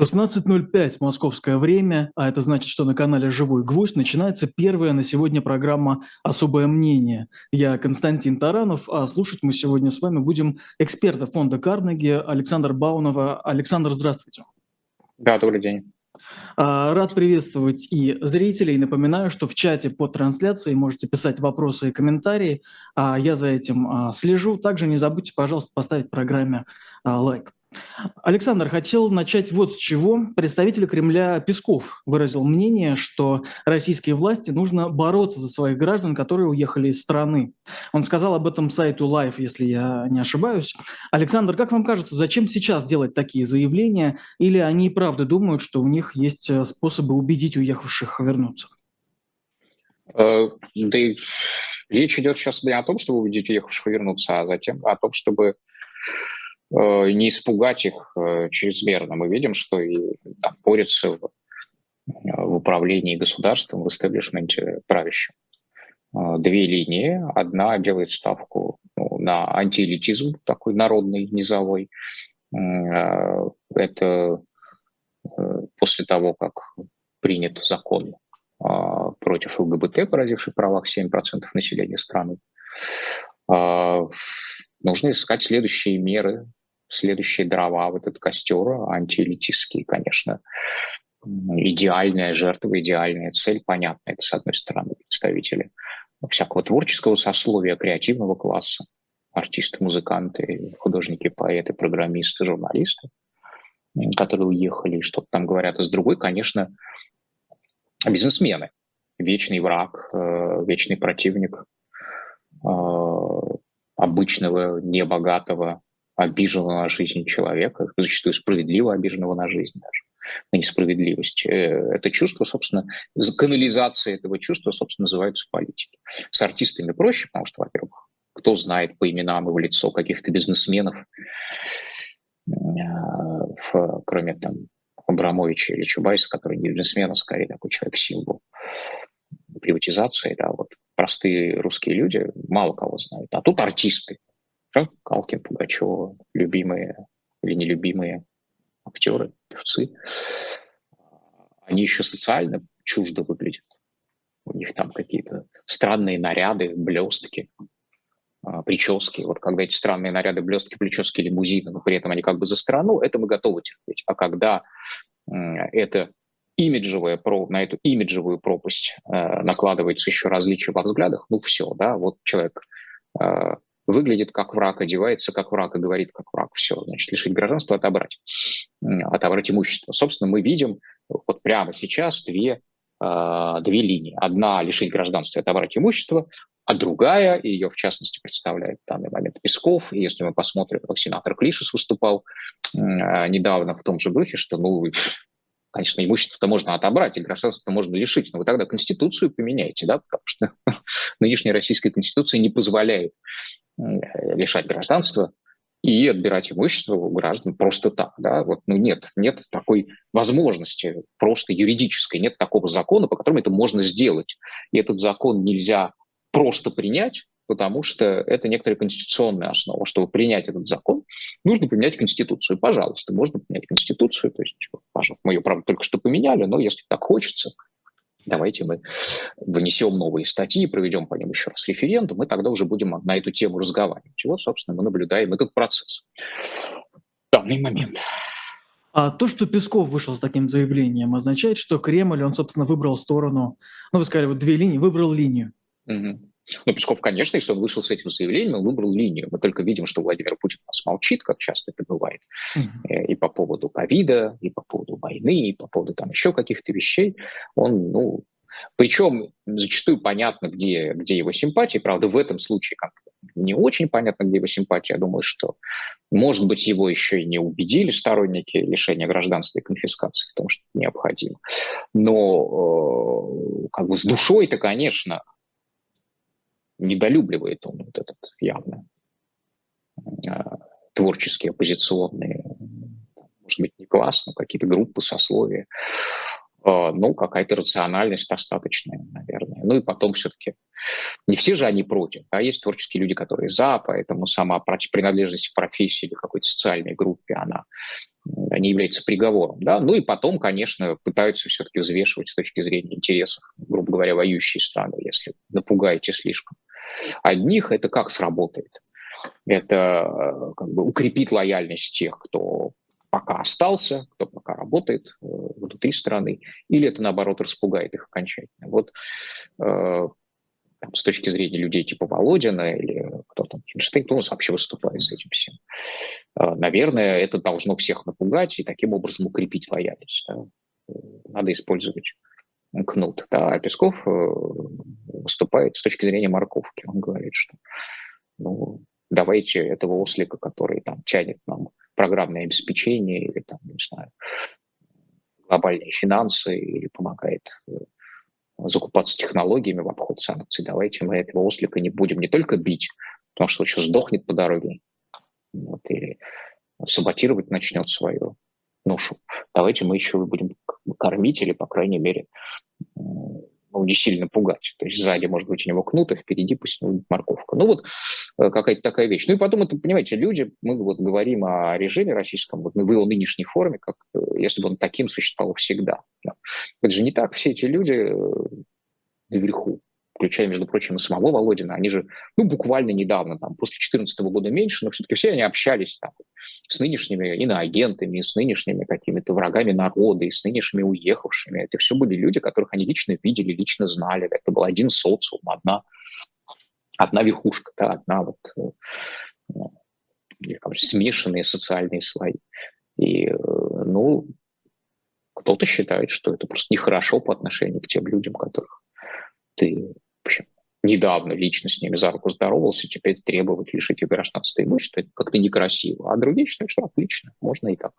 16.05 московское время, а это значит, что на канале «Живой гвоздь» начинается первая на сегодня программа «Особое мнение». Я Константин Таранов, а слушать мы сегодня с вами будем эксперта фонда Карнеги Александр Баунова. Александр, здравствуйте. Да, добрый день. А, рад приветствовать и зрителей. Напоминаю, что в чате под трансляцией можете писать вопросы и комментарии. А я за этим а, слежу. Также не забудьте, пожалуйста, поставить программе лайк. Александр, хотел начать вот с чего. Представитель Кремля Песков выразил мнение, что российские власти нужно бороться за своих граждан, которые уехали из страны. Он сказал об этом сайту Live, если я не ошибаюсь. Александр, как вам кажется, зачем сейчас делать такие заявления? Или они правда думают, что у них есть э, способы убедить уехавших вернуться? Э, да и речь идет сейчас не о том, чтобы убедить уехавших вернуться, а затем о том, чтобы не испугать их э, чрезмерно. Мы видим, что и там, борются в, в управлении государством, в истеблишменте правящем. Э, две линии. Одна делает ставку ну, на антиэлитизм, такой народный, низовой. Это после того, как принят закон против ЛГБТ, поразивший в правах 7% населения страны. Нужно искать следующие меры следующие дрова в этот костер, антиэлитистские, конечно. Идеальная жертва, идеальная цель, понятно, это, с одной стороны, представители всякого творческого сословия, креативного класса, артисты, музыканты, художники, поэты, программисты, журналисты, которые уехали и что-то там говорят. А с другой, конечно, бизнесмены. Вечный враг, э, вечный противник э, обычного, небогатого, обиженного на жизнь человека, зачастую справедливо обиженного на жизнь даже, на несправедливость. Э, это чувство, собственно, канализация этого чувства, собственно, называется политики. С артистами проще, потому что, во-первых, кто знает по именам и в лицо каких-то бизнесменов, э, кроме там Абрамовича или Чубайса, который не бизнесмен, а скорее такой человек-символ приватизации, да, вот простые русские люди мало кого знают. А тут артисты, Калкин, Пугачева, любимые или нелюбимые актеры, певцы, они еще социально чуждо выглядят. У них там какие-то странные наряды, блестки, а, прически. Вот когда эти странные наряды, блестки, прически, лимузины, но при этом они как бы за страну, это мы готовы терпеть. А когда это имиджевая, на эту имиджевую пропасть э, накладывается еще различия во взглядах, ну все, да, вот человек э, выглядит как враг, одевается как враг и говорит как враг. Все, значит, лишить гражданства, отобрать, отобрать имущество. Собственно, мы видим вот прямо сейчас две, а, две линии. Одна – лишить гражданства отобрать имущество, а другая, и ее в частности представляет в данный момент Песков, и если мы посмотрим, как сенатор Клишес выступал а, недавно в том же духе, что, ну, конечно, имущество-то можно отобрать, и гражданство можно лишить, но вы тогда Конституцию поменяете, да, потому что нынешняя российская Конституция не позволяет лишать гражданства и отбирать имущество у граждан просто так. Да? Вот, ну нет, нет такой возможности просто юридической, нет такого закона, по которому это можно сделать. И этот закон нельзя просто принять, потому что это некоторая конституционная основа. Чтобы принять этот закон, нужно поменять Конституцию. Пожалуйста, можно поменять Конституцию. То есть, пожалуйста, мы ее, правда, только что поменяли, но если так хочется, давайте мы внесем новые статьи, проведем по ним еще раз референдум, и тогда уже будем на эту тему разговаривать. Вот, собственно, мы наблюдаем этот процесс в данный момент. А то, что Песков вышел с таким заявлением, означает, что Кремль, он, собственно, выбрал сторону, ну, вы сказали, вот две линии, выбрал линию. Угу. Ну, Песков, конечно, если он вышел с этим заявлением, он выбрал линию. Мы только видим, что Владимир Путин нас молчит, как часто это бывает. Mm-hmm. И по поводу ковида, и по поводу войны, и по поводу там еще каких-то вещей. Он, ну, причем зачастую понятно, где, где его симпатии. Правда, в этом случае как не очень понятно, где его симпатии. Я думаю, что, может быть, его еще и не убедили сторонники лишения гражданства и конфискации, потому что это необходимо. Но э, как бы с душой-то, конечно, недолюбливает он вот этот явно а, творческие, оппозиционные, может быть, не класс, но какие-то группы, сословия. Ну, какая-то рациональность достаточная, наверное. Ну и потом все-таки не все же они против, а есть творческие люди, которые за, поэтому сама принадлежность к профессии или какой-то социальной группе, она не является приговором. Да? Ну и потом, конечно, пытаются все-таки взвешивать с точки зрения интересов, грубо говоря, воюющие страны, если напугаете слишком. Одних это как сработает? Это э, как бы укрепит лояльность тех, кто пока остался, кто пока работает э, внутри страны, или это, наоборот, распугает их окончательно. Вот э, с точки зрения людей типа Володина или кто там, Хинштейн, кто у нас вообще выступает с этим всем. Э, наверное, это должно всех напугать и таким образом укрепить лояльность. Да? Надо использовать кнут. Да? А Песков выступает с точки зрения морковки. Он говорит, что ну, давайте этого ослика, который там тянет нам программное обеспечение или там, не знаю, глобальные финансы или помогает э, закупаться технологиями в обход санкций. Давайте мы этого ослика не будем не только бить, потому что он еще сдохнет по дороге, вот, или саботировать начнет свою ношу. Давайте мы еще будем кормить или, по крайней мере, ну, не сильно пугать. То есть сзади может быть у него кнут, а впереди пусть будет морковка. Ну вот э, какая-то такая вещь. Ну и потом это, понимаете, люди, мы вот говорим о режиме российском, вот в его нынешней форме, как э, если бы он таким существовал всегда. Да. Это же не так. Все эти люди э, наверху, включая, между прочим, и самого Володина, они же, ну, буквально недавно, там, после 2014 года меньше, но все-таки все они общались там, с нынешними иноагентами, с нынешними какими-то врагами народа, и с нынешними уехавшими. Это все были люди, которых они лично видели, лично знали. Это был один социум, одна, одна верхушка, да, одна вот как смешанные социальные слои. И, э, ну, кто-то считает, что это просто нехорошо по отношению к тем людям, которых ты общем, недавно лично с ними за руку здоровался, теперь требовать лишить их гражданства и имущества, это как-то некрасиво. А другие считают, что отлично, можно и так.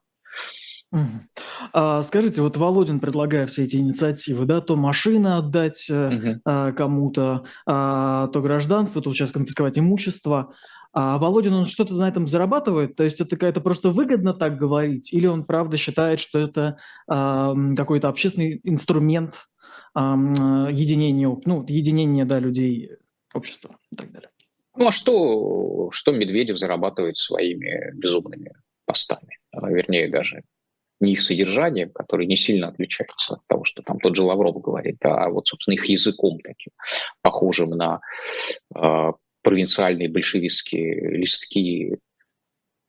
А, скажите, вот Володин, предлагая все эти инициативы, да, то машины отдать угу. а, кому-то, а, то гражданство, то сейчас конфисковать имущество. А Володин, он что-то на этом зарабатывает? То есть это какая-то просто выгодно так говорить? Или он правда считает, что это а, какой-то общественный инструмент единению, ну, единение, да, людей, общества и так далее. Ну, а что, что Медведев зарабатывает своими безумными постами? А, вернее, даже не их содержанием, который не сильно отличается от того, что там тот же Лавров говорит, а вот, собственно, их языком таким, похожим на э, провинциальные большевистские листки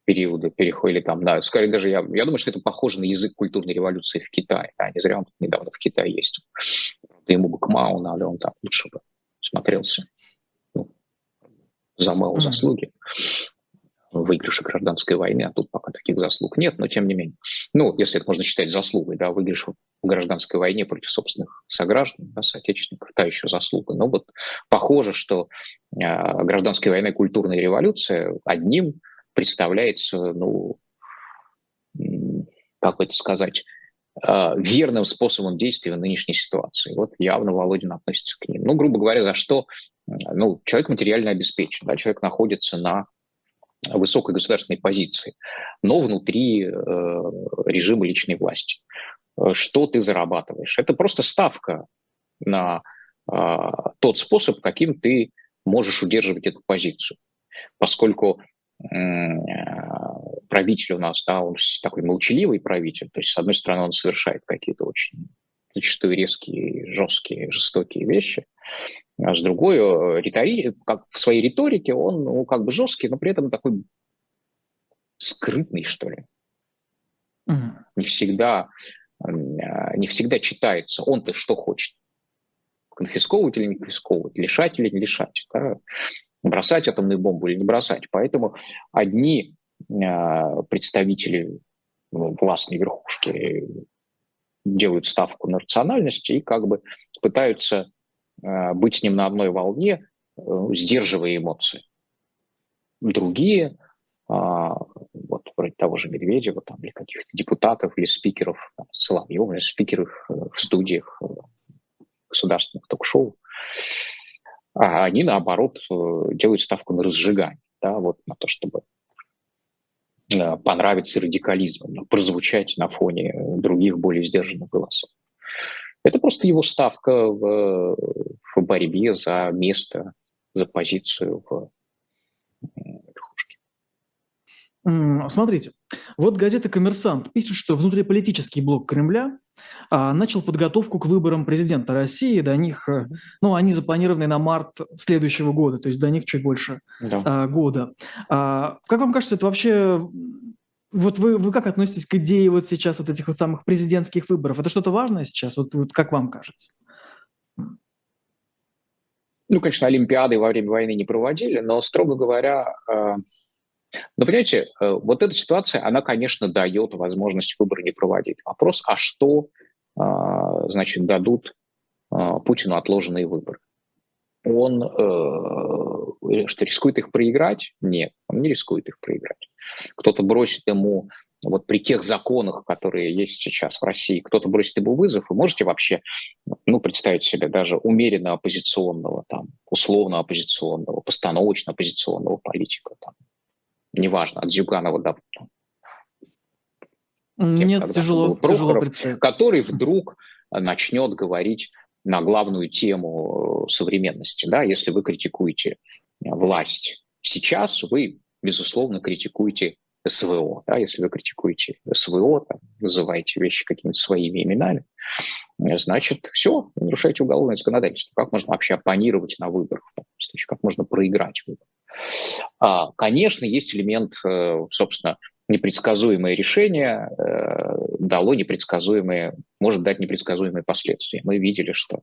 периода переходили там, да, скорее даже я, я думаю, что это похоже на язык культурной революции в Китае, да, не зря он недавно в Китае есть. Ему бы к Мао надо, он там лучше бы смотрелся. Ну, за Мао заслуги выигрыша гражданской войны, а тут пока таких заслуг нет, но тем не менее. Ну, если это можно считать заслугой, да, выигрыш в гражданской войне против собственных сограждан, да, соотечественников, та еще заслуга. Но вот похоже, что э, гражданская война и культурная революция одним представляется, ну, как это сказать, а, верным способом действия в нынешней ситуации. Вот явно Володин относится к ним. Ну, грубо говоря, за что? Ну, человек материально обеспечен, да, человек находится на высокой государственной позиции, но внутри э, режима личной власти. Что ты зарабатываешь? Это просто ставка на э, тот способ, каким ты можешь удерживать эту позицию. Поскольку правитель у нас, да, он такой молчаливый правитель, то есть, с одной стороны, он совершает какие-то очень зачастую резкие, жесткие, жестокие вещи, а с другой, э, ритори... как в своей риторике он ну, как бы жесткий, но при этом такой скрытный, что ли. Mm. Не всегда, а, не всегда читается, он-то что хочет. Конфисковывать или не конфисковывать, лишать или не лишать. Да? Бросать атомную бомбу или не бросать. Поэтому одни э, представители ну, властной верхушки делают ставку на рациональность и как бы пытаются э, быть с ним на одной волне, э, сдерживая эмоции. Другие, э, вот вроде того же Медведева, там, или каких-то депутатов, или спикеров, там, или спикеров в студиях государственных ток-шоу, а они, наоборот, э, делают ставку на разжигание, да, вот на то, чтобы э, понравиться радикализмом, прозвучать на фоне других более сдержанных голосов. Это просто его ставка в, в борьбе за место, за позицию в. Смотрите, вот газета «Коммерсант» пишет, что внутриполитический блок Кремля а, начал подготовку к выборам президента России. До них, э, ну, они запланированы на март следующего года, то есть до них чуть больше да. а, года. А, как вам кажется, это вообще... Вот вы, вы как относитесь к идее вот сейчас вот этих вот самых президентских выборов? Это что-то важное сейчас? Вот, вот как вам кажется? Ну, конечно, Олимпиады во время войны не проводили, но, строго говоря, но понимаете, э, вот эта ситуация, она, конечно, дает возможность выборы не проводить. Вопрос, а что, а, значит, дадут а, Путину отложенные выборы? Он э, что, рискует их проиграть? Нет, он не рискует их проиграть. Кто-то бросит ему вот при тех законах, которые есть сейчас в России, кто-то бросит ему вызов, вы можете вообще ну, представить себе даже умеренно оппозиционного, там, условно оппозиционного, постановочно оппозиционного политика, там, неважно, от Зюганова до Нет, тяжело, Прохоров, тяжело представить. Который вдруг начнет говорить на главную тему современности. Да? Если вы критикуете власть сейчас, вы, безусловно, критикуете СВО. Да? Если вы критикуете СВО, там, называете вещи какими-то своими именами, значит, все, нарушаете уголовное законодательство. Как можно вообще оппонировать на выборах? Как можно проиграть выборы? А, конечно, есть элемент, э, собственно, непредсказуемое решение э, дало непредсказуемые, может дать непредсказуемые последствия. Мы видели, что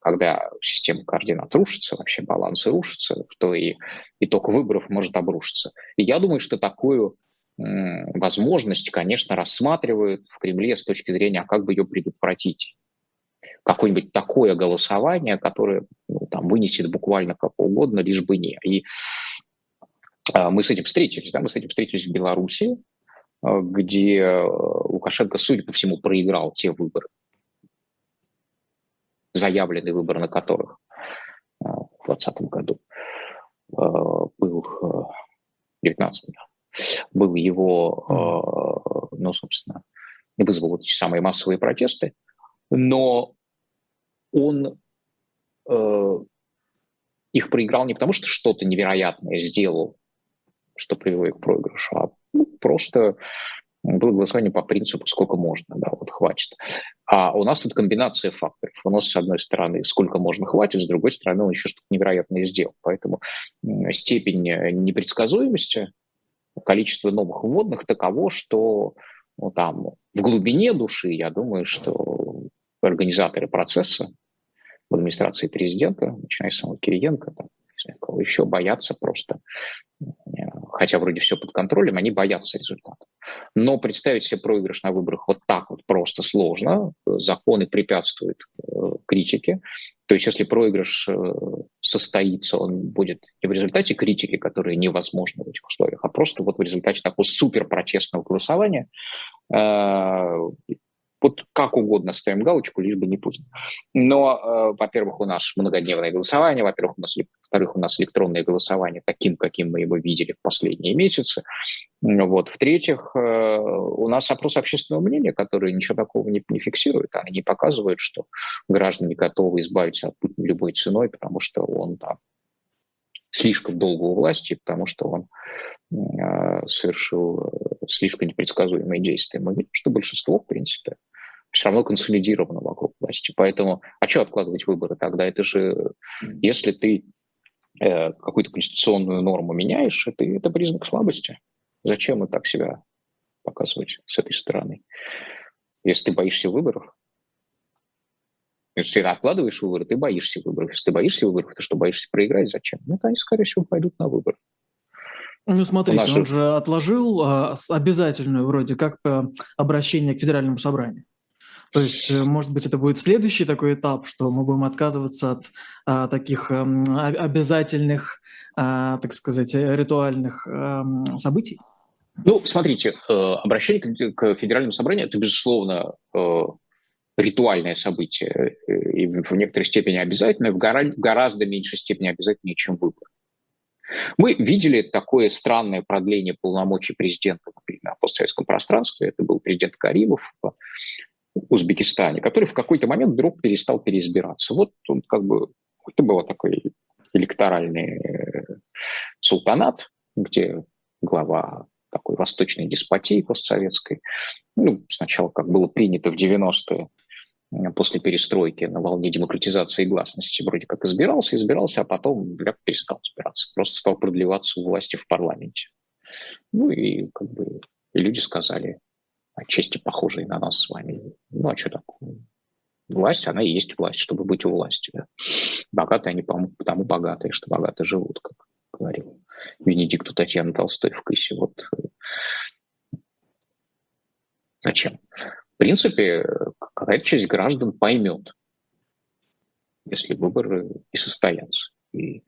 когда система координат рушится, вообще балансы рушатся, то и итог выборов может обрушиться. И я думаю, что такую возможность, конечно, рассматривают в Кремле с точки зрения, а как бы ее предотвратить какое-нибудь такое голосование, которое ну, там, вынесет буквально как угодно, лишь бы не. И э, мы с этим встретились, да, мы с этим встретились в Беларуси, э, где Лукашенко, судя по всему, проиграл те выборы, заявленные выборы на которых э, в 2020 году э, был, э, в 19 был его, э, ну, собственно, вызвал вот эти самые массовые протесты, но он э, их проиграл не потому, что что-то невероятное сделал, что привело их к проигрышу, а ну, просто было голосование по принципу «сколько можно», да, вот хватит. А у нас тут комбинация факторов. У нас, с одной стороны, сколько можно хватит, с другой стороны, он еще что-то невероятное сделал. Поэтому степень непредсказуемости, количество новых вводных таково, что ну, там, в глубине души, я думаю, что организаторы процесса в администрации президента, начиная с самого Кириенко, там, кого еще боятся просто, э, хотя вроде все под контролем, они боятся результата. Но представить себе проигрыш на выборах вот так вот просто сложно. Законы препятствуют э, критике. То есть если проигрыш э, состоится, он будет не в результате критики, которая невозможна в этих условиях, а просто вот в результате такого суперпротестного голосования, вот как угодно ставим галочку, лишь бы не Путин. Но, э, во-первых, у нас многодневное голосование, во-первых, у нас, во-вторых, у нас электронное голосование таким, каким мы его видели в последние месяцы. Вот. В-третьих, э, у нас опрос общественного мнения, который ничего такого не, не фиксирует. Они не показывают, что граждане готовы избавиться от Путина любой ценой, потому что он там слишком долго у власти, потому что он э, совершил э, слишком непредсказуемые действия. Мы видим, что большинство, в принципе, все равно консолидировано вокруг власти. Поэтому, а что откладывать выборы тогда? Это же, если ты э, какую-то конституционную норму меняешь, это, это признак слабости. Зачем мы так себя показывать с этой стороны? Если ты боишься выборов, если ты откладываешь выборы, ты боишься выборов. Если ты боишься выборов, ты что, боишься проиграть? Зачем? Ну, они, скорее всего, пойдут на выборы. Ну, смотрите, он же отложил а, обязательную вроде как э, обращение к федеральному собранию. То есть, э, может быть, это будет следующий такой этап, что мы будем отказываться от а, таких а, обязательных, а, так сказать, ритуальных а, событий? Ну, смотрите, э, обращение к федеральному собранию – это, безусловно, э, ритуальное событие, и в некоторой степени обязательное, в гораздо меньшей степени обязательнее, чем выбор. Мы видели такое странное продление полномочий президента на постсоветском пространстве. Это был президент Каримов Узбекистане, который в какой-то момент вдруг перестал переизбираться. Вот он как бы, это был такой электоральный э, султанат, где глава такой восточной деспотии постсоветской. Ну, сначала, как было принято в 90-е, после перестройки на волне демократизации и гласности вроде как избирался, избирался, а потом бля, перестал избираться. Просто стал продлеваться у власти в парламенте. Ну и как бы и люди сказали, отчасти похожие на нас с вами, ну а что такое? Власть, она и есть власть, чтобы быть у власти. Да? Богатые они потому богатые, что богато живут, как говорил Венедикту Татьяна Толстой в Кысе. Вот зачем? В принципе, какая-то часть граждан поймет, если выборы и состоятся. И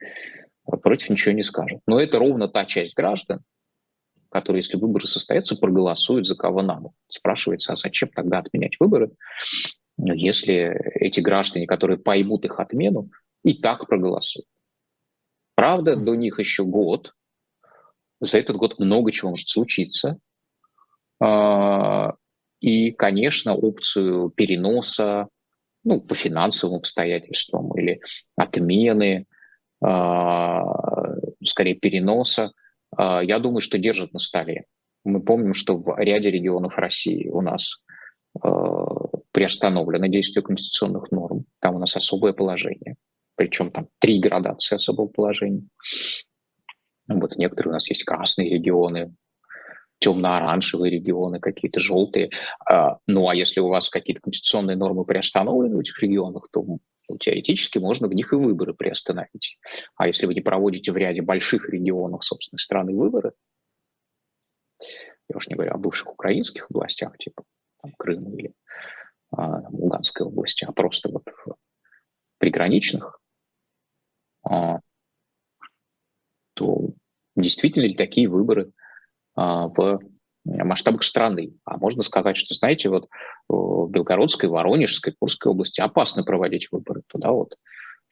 против ничего не скажет. Но это ровно та часть граждан, которые, если выборы состоятся, проголосуют за кого надо. Спрашивается, а зачем тогда отменять выборы, если эти граждане, которые поймут их отмену, и так проголосуют. Правда, до них еще год. За этот год много чего может случиться. А, и, конечно, опцию переноса ну, по финансовым обстоятельствам или отмены, а, скорее переноса, я думаю, что держат на столе. Мы помним, что в ряде регионов России у нас приостановлено действие конституционных норм. Там у нас особое положение причем там три градации особого положения. Вот некоторые у нас есть красные регионы, темно-оранжевые регионы, какие-то желтые. А, ну а если у вас какие-то конституционные нормы приостановлены в этих регионах, то теоретически можно в них и выборы приостановить. А если вы не проводите в ряде больших регионов собственной страны выборы, я уж не говорю о бывших украинских областях, типа там, Крыма или а, Луганской области, а просто вот в приграничных, а, то действительно ли такие выборы а, в масштабах страны. А можно сказать, что, знаете, вот в Белгородской, Воронежской, Курской области опасно проводить выборы. Туда вот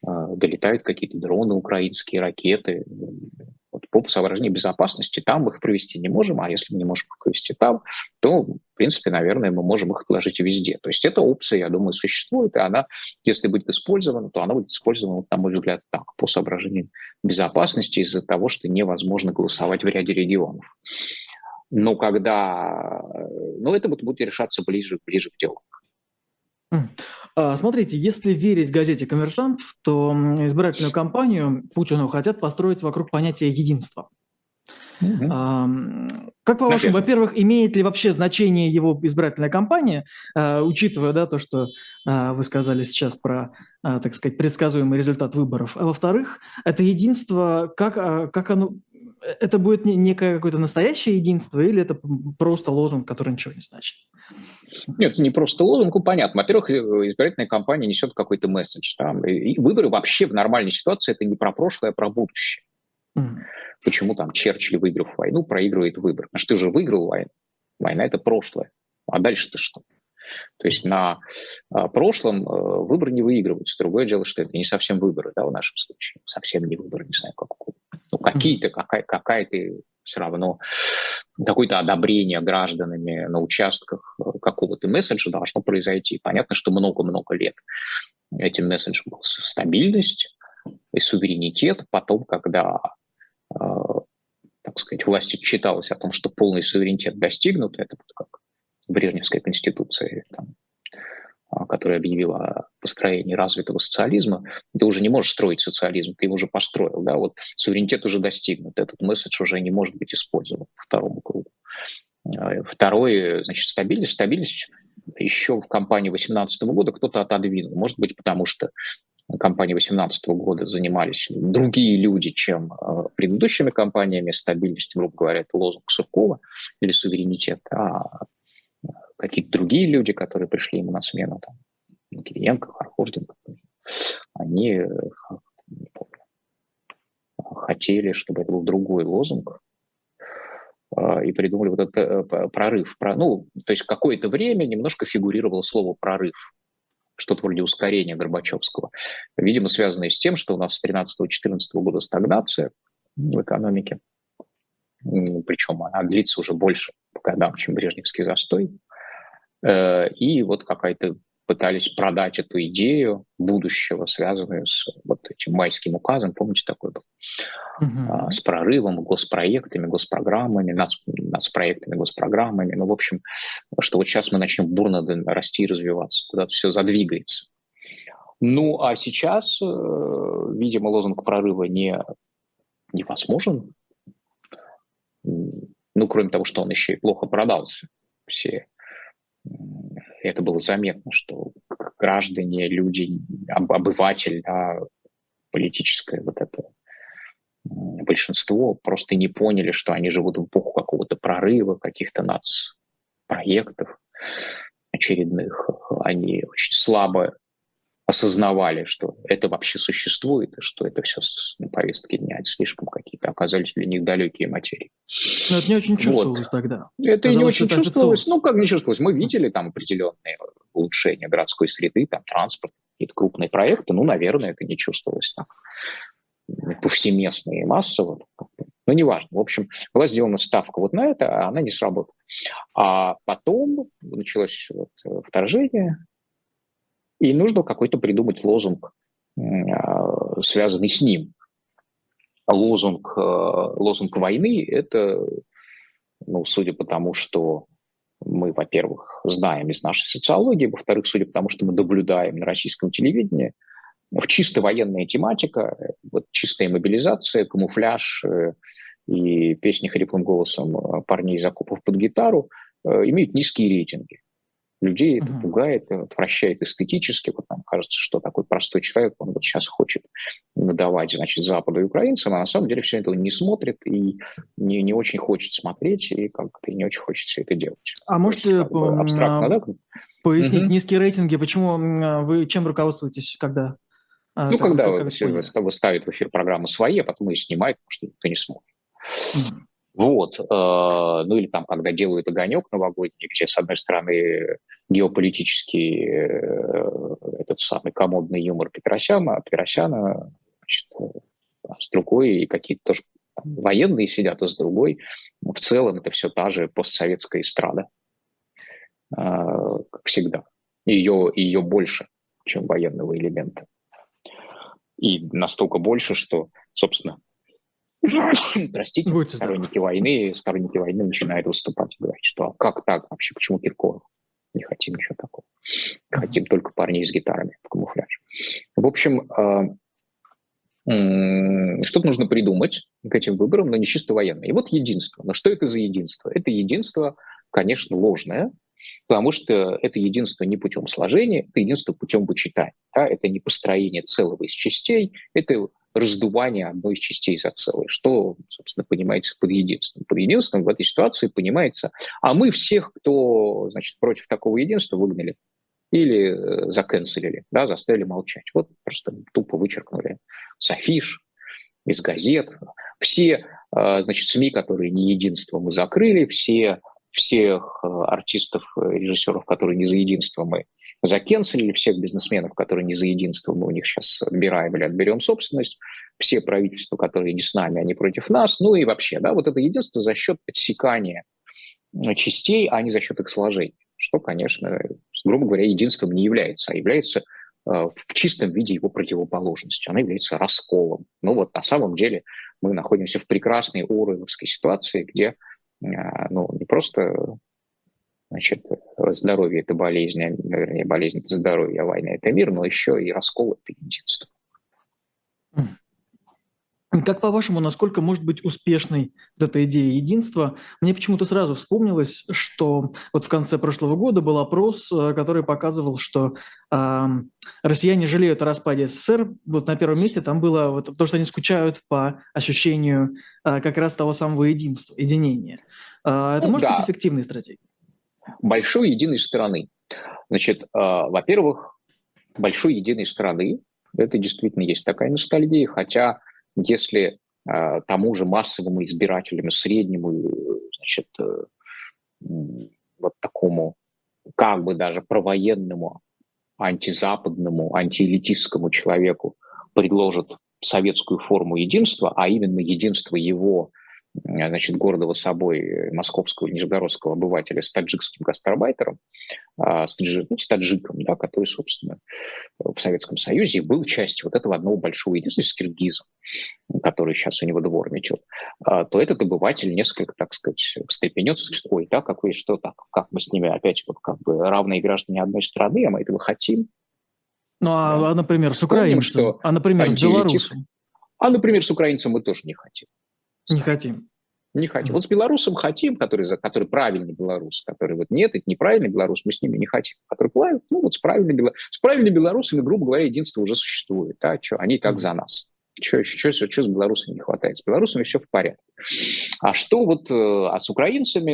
а, долетают какие-то дроны украинские, ракеты. Вот по соображению безопасности там мы их провести не можем, а если мы не можем их провести там, то, в принципе, наверное, мы можем их отложить везде. То есть эта опция, я думаю, существует, и она, если будет использована, то она будет использована, на мой взгляд, так, по соображениям безопасности из-за того, что невозможно голосовать в ряде регионов. Но когда... Ну, это будет решаться ближе, ближе к делу. А, смотрите, если верить газете «Коммерсант», то избирательную кампанию Путину хотят построить вокруг понятия единства. Угу. А, как по-вашему, во-первых, имеет ли вообще значение его избирательная кампания, а, учитывая да, то, что а, вы сказали сейчас про, так сказать, предсказуемый результат выборов, а во-вторых, это единство, как, как оно, это будет некое какое-то настоящее единство или это просто лозунг, который ничего не значит? Нет, не просто лозунг, ну, понятно. Во-первых, э, избирательная кампания несет какой-то месседж. Да? И выборы вообще в нормальной ситуации это не про прошлое, а про будущее. Mm. Почему там Черчилль, выиграв войну, проигрывает выбор? Потому что ты же выиграл войну. Война – это прошлое. А дальше-то что? То есть на а, прошлом а, выборы не выигрываются. Другое дело, что это не совсем выборы, да, в нашем случае. Совсем не выборы, не знаю, как. Ну, какие-то, какая, какая-то все равно какое-то одобрение гражданами на участках э, какого-то месседжа должно произойти. Понятно, что много-много лет этим месседжем был стабильность и суверенитет. Потом, когда, э, так сказать, власти читалось о том, что полный суверенитет достигнут, это как Брежневской конституции, там, а, которая объявила о построении развитого социализма, ты уже не можешь строить социализм, ты его уже построил. Да? Вот суверенитет уже достигнут, этот месседж уже не может быть использован по второму кругу. А, второй, значит, стабильность. Стабильность еще в кампании 2018 года кто-то отодвинул. Может быть, потому что кампании 2018 года занимались другие люди, чем а, предыдущими кампаниями. Стабильность, грубо говоря, это лозунг Суркова или суверенитет. А какие-то другие люди, которые пришли ему на смену, там, Кириенко, Хархординг, они э, не помню, хотели, чтобы это был другой лозунг, э, и придумали вот этот э, прорыв. Ну, то есть какое-то время немножко фигурировало слово «прорыв», что-то вроде ускорения Горбачевского. Видимо, связанное с тем, что у нас с 13-14 года стагнация в экономике, причем она длится уже больше по годам, чем Брежневский застой. Э, и вот какая-то пытались продать эту идею будущего, связанную с вот этим майским указом. Помните, такой был угу. с прорывом, госпроектами, госпрограммами, нац, нацпроектами, госпрограммами. Ну, в общем, что вот сейчас мы начнем бурно расти и развиваться, куда-то все задвигается. Ну, а сейчас, э, видимо, лозунг прорыва не, невозможен. Ну, кроме того, что он еще и плохо продался. Все это было заметно, что граждане, люди, обыватель, да, политическое вот это большинство просто не поняли, что они живут в эпоху какого-то прорыва, каких-то нацпроектов очередных. Они очень слабо осознавали, что это вообще существует, и что это все на повестке дня, это слишком какие-то оказались для них далекие материи. Но это не очень чувствовалось вот. тогда. Это Казалось, не очень чувствовалось. Ну, как не чувствовалось? Мы видели там определенные улучшения городской среды, там транспорт, какие-то крупные проекты. Ну, наверное, это не чувствовалось так повсеместно и массово. Но неважно. В общем, была сделана ставка вот на это, а она не сработала. А потом началось вот вторжение, и нужно какой-то придумать лозунг, а, связанный с ним. Лозунг, э, лозунг войны – это, ну, судя по тому, что мы, во-первых, знаем из нашей социологии, во-вторых, судя по тому, что мы наблюдаем на российском телевидении, чисто военная тематика, вот чистая мобилизация, камуфляж э, и песни хриплым голосом э, парней из окопов под гитару имеют низкие рейтинги. Людей это uh-huh. пугает, отвращает эстетически. Вот нам кажется, что такой простой человек, он вот сейчас хочет надавать, значит, Западу и украинцам, а на самом деле все это не смотрит и не, не очень хочет смотреть, и как-то не очень хочет все это делать. А можете абстрактно, да? пояснить uh-huh. низкие рейтинги? Почему вы чем руководствуетесь, когда? А, ну, так, когда вы, ставят в эфир программу свои, а потом ее снимают, потому что никто не смотрит. Вот. Э, ну или там, когда делают огонек новогодний, где, с одной стороны, геополитический э, этот самый комодный юмор Петросяна, Петросяна значит, а с другой и какие-то тоже военные сидят, а с другой в целом это все та же постсоветская эстрада, э, как всегда. Ее, ее больше, чем военного элемента. И настолько больше, что, собственно, простите, Будьте сторонники здоровы. войны, сторонники войны начинают выступать и говорить, что а как так вообще, почему Киркоров? Не хотим ничего такого. Хотим только парней с гитарами в камуфляж. В общем, а, что-то нужно придумать к этим выборам, но не чисто военное. И вот единство. Но что это за единство? Это единство, конечно, ложное, потому что это единство не путем сложения, это единство путем вычитания. Да? Это не построение целого из частей, это раздувание одной из частей за целое. Что, собственно, понимается под единством? Под единством в этой ситуации понимается, а мы всех, кто, значит, против такого единства выгнали или э, заканцелили, да, заставили молчать. Вот просто тупо вычеркнули с афиш, из газет. Все, э, значит, СМИ, которые не единство, мы закрыли, все всех э, артистов, режиссеров, которые не за единство, мы закенселили всех бизнесменов, которые не за единство, мы у них сейчас отбираем или отберем собственность, все правительства, которые не с нами, они против нас, ну и вообще, да, вот это единство за счет отсекания частей, а не за счет их сложения, что, конечно, грубо говоря, единством не является, а является э, в чистом виде его противоположностью. Она является расколом. Ну вот на самом деле мы находимся в прекрасной уровневской ситуации, где э, ну, не просто Значит, здоровье – это болезнь, а, вернее, болезнь – это здоровье, а война – это мир, но еще и раскол – это единство. Как по-вашему, насколько может быть успешной эта идея единства? Мне почему-то сразу вспомнилось, что вот в конце прошлого года был опрос, э, который показывал, что э, россияне жалеют о распаде СССР. Вот на первом месте там было вот, то, что они скучают по ощущению э, как раз того самого единства, единения. Э, это ну, может да. быть эффективной стратегией? Большой единой страны. Значит, э, во-первых, большой единой страны, это действительно есть такая ностальгия, хотя если э, тому же массовому избирателю, среднему, значит, э, вот такому как бы даже провоенному, антизападному, антиэлитистскому человеку предложат советскую форму единства, а именно единство его значит, гордого собой московского нижегородского обывателя с таджикским гастарбайтером, а, с, таджи, ну, с таджиком, да, который, собственно, в Советском Союзе был частью вот этого одного большого единства с киргизом, который сейчас у него дворничал, а, то этот обыватель несколько, так сказать, встрепенется, скажет, ой, да, какой, что так, как мы с ними опять вот как бы равные граждане одной страны, а мы этого хотим. Ну, а, да. а например, с украинцем, Помним, что а, например, с белорусом? А, например, с украинцем мы тоже не хотим. Не хотим. Не хотим. Вот с белорусом хотим, который, который правильный белорус, который вот нет, это неправильный белорус, мы с ними не хотим. Который плавает, ну вот с правильными, с правильными белорусами, грубо говоря, единство уже существует. А что, они так за нас. Что еще, что, что с белорусами не хватает? С белорусами все в порядке. А что вот э, а с украинцами,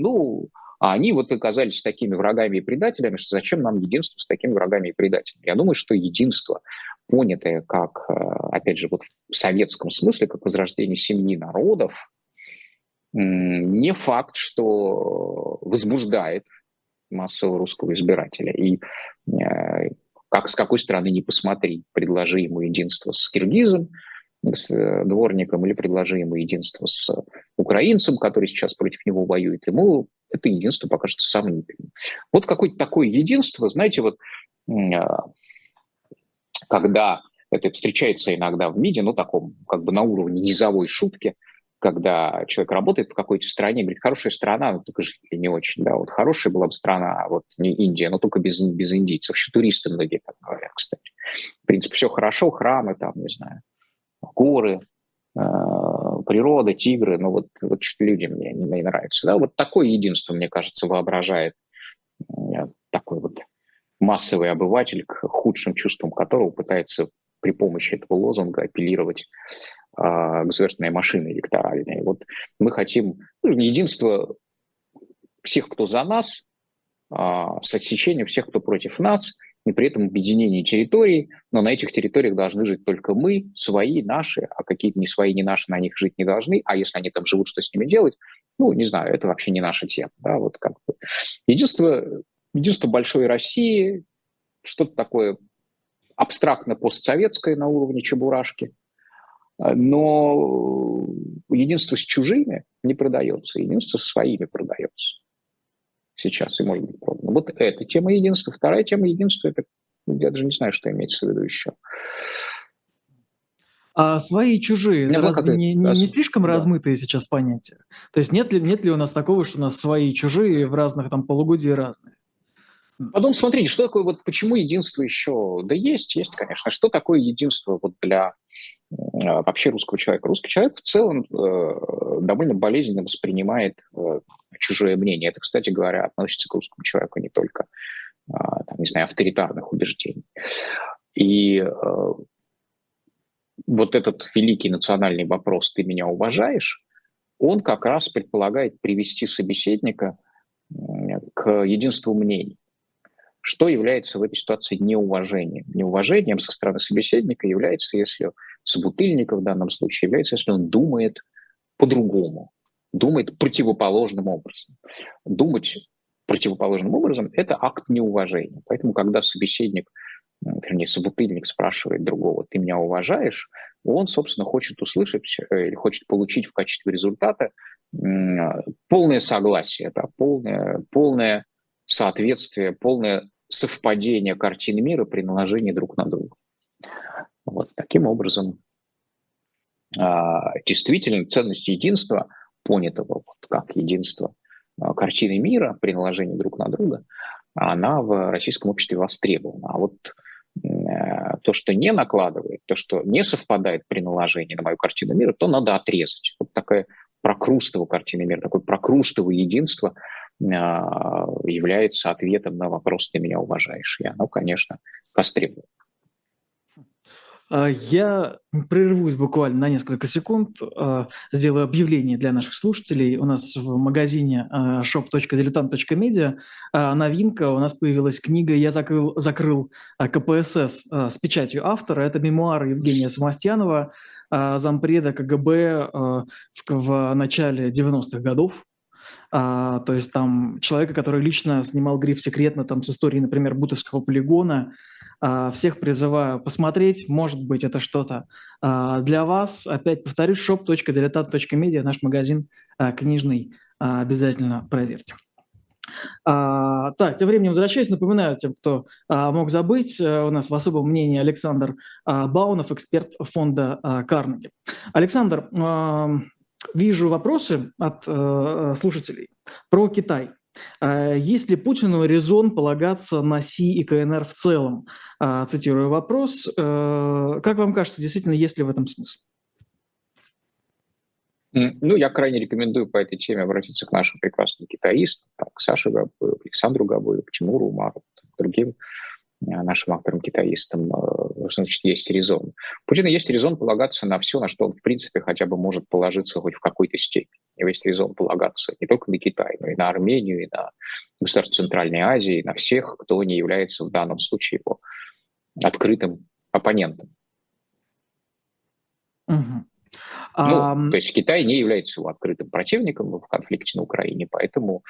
ну, они вот оказались такими врагами и предателями, что зачем нам единство с такими врагами и предателями? Я думаю, что единство, понятое как, э, опять же, вот в советском смысле, как возрождение семьи народов, не факт, что возбуждает массового русского избирателя. И э, как с какой стороны не посмотри, предложи ему единство с киргизом, с э, дворником, или предложи ему единство с украинцем, который сейчас против него воюет, ему это единство покажется сомнительным. Вот какое-то такое единство, знаете, вот а, когда это встречается иногда в МИДе, ну, таком, как бы на уровне низовой шутки, когда человек работает в какой-то стране, говорит, хорошая страна, но только жители не очень, да, вот хорошая была бы страна, а вот не Индия, но только без, без индийцев, еще туристы многие так говорят, кстати. В принципе, все хорошо, храмы там, не знаю, горы, э, природа, тигры, ну вот, вот что люди мне не, не нравятся, да, вот такое единство, мне кажется, воображает э, такой вот массовый обыватель, к худшим чувствам которого пытается при помощи этого лозунга апеллировать а, государственные машины электоральные. Вот мы хотим ну, единство всех, кто за нас, а, с отсечением всех, кто против нас, и при этом объединение территорий, но на этих территориях должны жить только мы, свои, наши, а какие-то не свои, не наши на них жить не должны, а если они там живут, что с ними делать, ну, не знаю, это вообще не наша тема. Да, вот как единство, единство большой России, что-то такое абстрактно постсоветское на уровне Чебурашки, но единство с чужими не продается, единство с своими продается сейчас и может быть продано. Вот эта тема единства. Вторая тема единства, это я даже не знаю, что имеется в виду еще. А свои и чужие, это разве не, не, не слишком да. размытые сейчас понятия? То есть нет ли, нет ли у нас такого, что у нас свои и чужие в разных там полугодии разные? Потом смотрите, что такое, вот почему единство еще, да есть, есть, конечно. Что такое единство вот для э, вообще русского человека? Русский человек в целом э, довольно болезненно воспринимает э, чужое мнение. Это, кстати говоря, относится к русскому человеку не только, э, там, не знаю, авторитарных убеждений. И э, вот этот великий национальный вопрос «ты меня уважаешь?» он как раз предполагает привести собеседника к единству мнений. Что является в этой ситуации неуважением? Неуважением со стороны собеседника является, если собутыльника в данном случае, является, если он думает по-другому, думает противоположным образом. Думать противоположным образом – это акт неуважения. Поэтому, когда собеседник, вернее, собутыльник спрашивает другого, ты меня уважаешь, он, собственно, хочет услышать э, или хочет получить в качестве результата полное согласие, да, полное, полное соответствие, полное совпадение картины мира при наложении друг на друга. Вот таким образом а, действительно ценность единства, понятого вот как единство а, картины мира при наложении друг на друга, она в российском обществе востребована. А вот э, то, что не накладывает, то, что не совпадает при наложении на мою картину мира, то надо отрезать. Вот такая прокрустовая картина мира, такое прокрустовое единство – является ответом на вопрос «ты меня уважаешь?» И оно, конечно, востребовано. А, я прервусь буквально на несколько секунд, а, сделаю объявление для наших слушателей. У нас в магазине shop.diletant.media новинка, у нас появилась книга «Я закрыл, закрыл КПСС» с печатью автора. Это мемуары Евгения Самостьянова, зампреда КГБ в начале 90-х годов а, то есть там человека, который лично снимал гриф секретно там с историей, например, Бутовского полигона, а, всех призываю посмотреть, может быть, это что-то а, для вас. Опять повторюсь, shop.diletant.media, наш магазин а, книжный, а, обязательно проверьте. А, так, тем временем возвращаясь, напоминаю тем, кто а, мог забыть, а, у нас в особом мнении Александр а, Баунов, эксперт фонда а, Карнеги. Александр, а, вижу вопросы от а, слушателей про Китай. А, есть ли Путину резон полагаться на Си и КНР в целом? А, цитирую вопрос. А, как вам кажется, действительно, есть ли в этом смысл? Ну, я крайне рекомендую по этой теме обратиться к нашим прекрасным китаистам, к Саше Габуеву, Александру Габуеву, к Тимуру Умару, к другим э, нашим авторам-китаистам, э, значит, есть резон. У Путина есть резон полагаться на все, на что он, в принципе, хотя бы может положиться хоть в какой-то степени. У него есть резон полагаться не только на Китай, но и на Армению, и на государство Центральной Азии, и на всех, кто не является в данном случае его открытым оппонентом. Угу. Ну, то есть Китай не является его открытым противником в конфликте на Украине, поэтому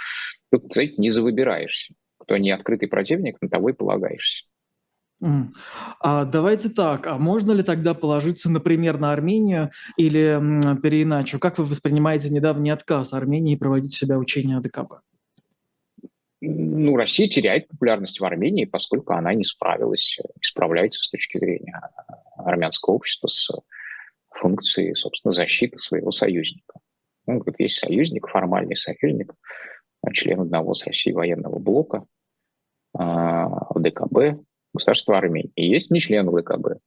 тут, знаете, не завыбираешься. Кто не открытый противник, на того и полагаешься. А давайте так, а можно ли тогда положиться, например, на Армению или переиначу? Как вы воспринимаете недавний отказ Армении проводить у себя учения АДКБ? Ну, Россия теряет популярность в Армении, поскольку она не справилась, не справляется с точки зрения армянского общества с функции, собственно, защиты своего союзника. Ну, вот есть союзник, формальный союзник, член одного с Россией военного блока, а, ДКБ, государство Армении. И есть не член ДКБ,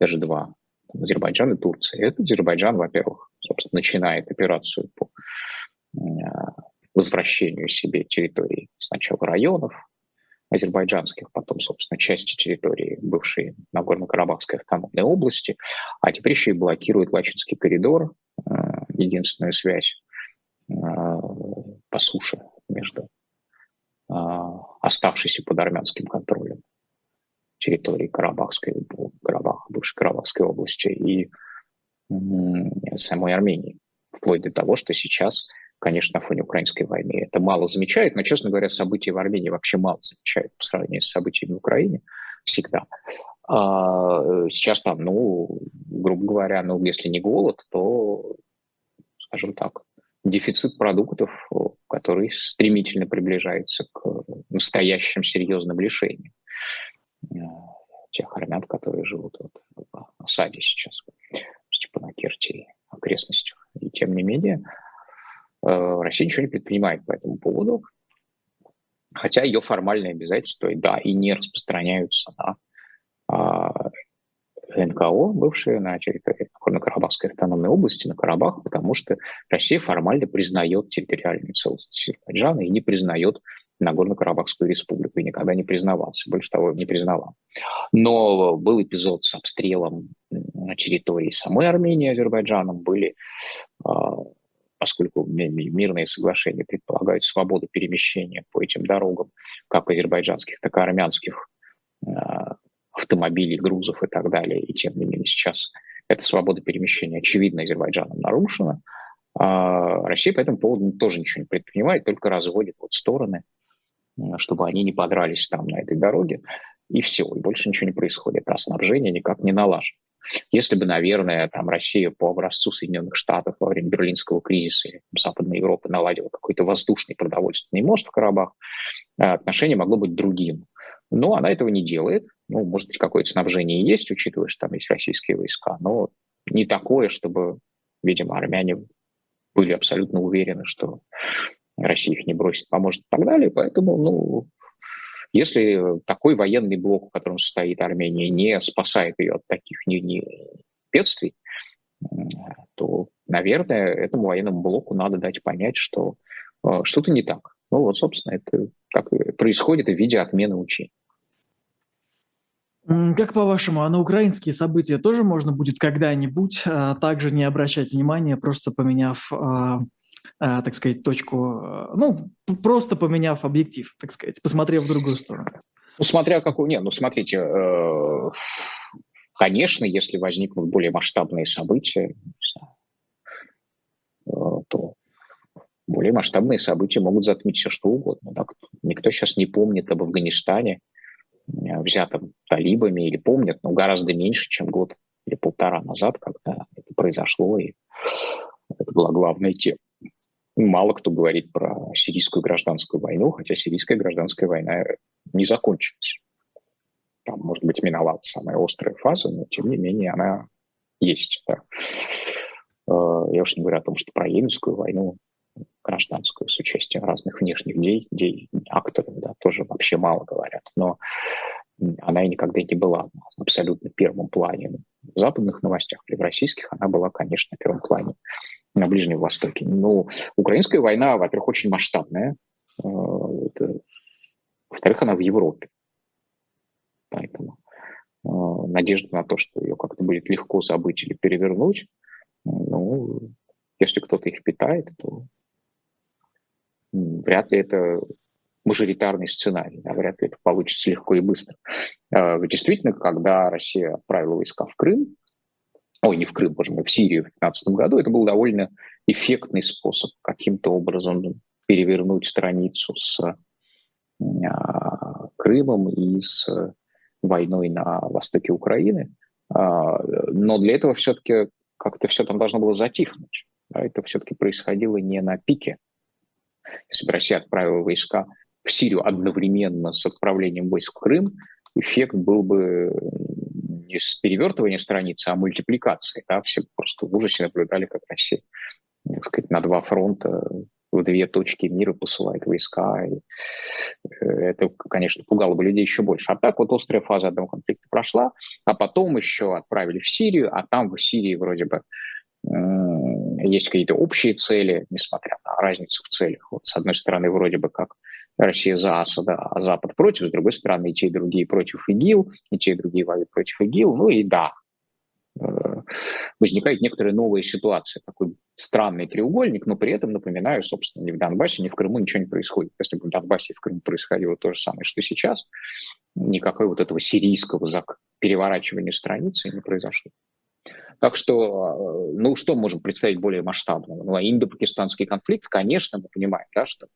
даже два, Азербайджан и Турция. Это Азербайджан, во-первых, собственно, начинает операцию по а, возвращению себе территории сначала районов, азербайджанских, потом, собственно, части территории бывшей Нагорно-Карабахской автономной области, а теперь еще и блокирует Лачинский коридор, э, единственную связь э, по суше между э, оставшейся под армянским контролем территории Карабахской, Карабах, бывшей Карабахской области и самой Армении, вплоть до того, что сейчас конечно, на фоне украинской войны. Это мало замечают, но, честно говоря, события в Армении вообще мало замечают по сравнению с событиями в Украине всегда. А э, сейчас там, ну, грубо говоря, ну, если не голод, то, скажем так, дефицит продуктов, который стремительно приближается к настоящим серьезным лишениям э, тех армян, которые живут вот в осаде сейчас, типа на Керти и окрестностях. И тем не менее, Э, Россия ничего не предпринимает по этому поводу, хотя ее формальные обязательства, да, и не распространяются на а, НКО, бывшие на территории Нагорно-Карабахской автономной области, на Карабах, потому что Россия формально признает территориальную целостность Азербайджана и не признает Нагорно-Карабахскую республику и никогда не признавался, больше того, не признавал. Но был эпизод с обстрелом на территории самой Армении Азербайджаном, были а, поскольку мирные соглашения предполагают свободу перемещения по этим дорогам, как азербайджанских, так и армянских э, автомобилей, грузов и так далее. И тем не менее сейчас эта свобода перемещения очевидно Азербайджаном нарушена. А Россия по этому поводу тоже ничего не предпринимает, только разводит вот стороны, чтобы они не подрались там на этой дороге. И все, и больше ничего не происходит. А снабжение никак не налажено. Если бы, наверное, там Россия по образцу Соединенных Штатов во время Берлинского кризиса или Западной Европы наладила какой-то воздушный продовольственный мост в Карабах, э, отношение могло быть другим. Но она этого не делает. Ну, может быть, какое-то снабжение есть, учитывая, что там есть российские войска, но не такое, чтобы, видимо, армяне были абсолютно уверены, что Россия их не бросит, поможет и так далее. Поэтому, ну, если такой военный блок, в котором состоит Армения, не спасает ее от таких не, не бедствий, то, наверное, этому военному блоку надо дать понять, что э, что-то не так. Ну вот, собственно, это так происходит в виде отмены учений. Как по-вашему, а на украинские события тоже можно будет когда-нибудь а, также не обращать внимания, просто поменяв а, Э, так сказать, точку, э, ну, просто поменяв объектив, так сказать, посмотрев в другую сторону. Ну, смотря какую... Нет, ну, смотрите, э, конечно, если возникнут более масштабные события, то более масштабные события могут затмить все, что угодно. Так? Никто сейчас не помнит об Афганистане, э, взятом талибами, или помнит, но гораздо меньше, чем год или полтора назад, когда это произошло, и это была главная тема. Мало кто говорит про сирийскую гражданскую войну, хотя сирийская гражданская война не закончилась. Там, может быть, миновала самая острая фаза, но, тем не менее, она есть. Да. Э, я уж не говорю о том, что про Йеменскую войну гражданскую с участием разных внешних дей, акторов, да, тоже вообще мало говорят. Но она и никогда не была абсолютно первом плане в западных новостях или в российских, она была, конечно, на первом плане на Ближнем Востоке. Ну, украинская война, во-первых, очень масштабная. Э, во-вторых, она в Европе. Поэтому э, надежда на то, что ее как-то будет легко забыть или перевернуть, ну, если кто-то их питает, то вряд ли это мажоритарный сценарий, да, вряд ли это получится легко и быстро. Э, действительно, когда Россия отправила войска в Крым, ой, не в Крым, боже мой, в Сирию в 2015 году, это был довольно эффектный способ каким-то образом перевернуть страницу с а, Крымом и с войной на востоке Украины. А, но для этого все-таки как-то все там должно было затихнуть. Это все-таки происходило не на пике. Если бы Россия отправила войска в Сирию одновременно с отправлением войск в Крым, эффект был бы не с перевертывания страницы, а мультипликации. Да? Все просто в ужасе наблюдали, как Россия так сказать, на два фронта в две точки мира посылает войска. И э, это, конечно, пугало бы людей еще больше. А так вот острая фаза одного конфликта прошла, а потом еще отправили в Сирию, а там в Сирии вроде бы есть какие-то общие цели, несмотря на разницу в целях. Вот, с одной стороны, вроде бы как Россия за Асада, а Запад против, с другой стороны, и те, и другие против ИГИЛ, и те, и другие воюют против ИГИЛ. Ну и да, э, возникает некоторая новая ситуация, такой странный треугольник, но при этом, напоминаю, собственно, ни в Донбассе, ни в Крыму ничего не происходит. Если бы в Донбассе и в Крыму происходило то же самое, что сейчас, никакой вот этого сирийского переворачивания страницы не произошло. Так что, э, ну, что можем представить более масштабного? Ну, а индо-пакистанский конфликт, конечно, мы понимаем, да, что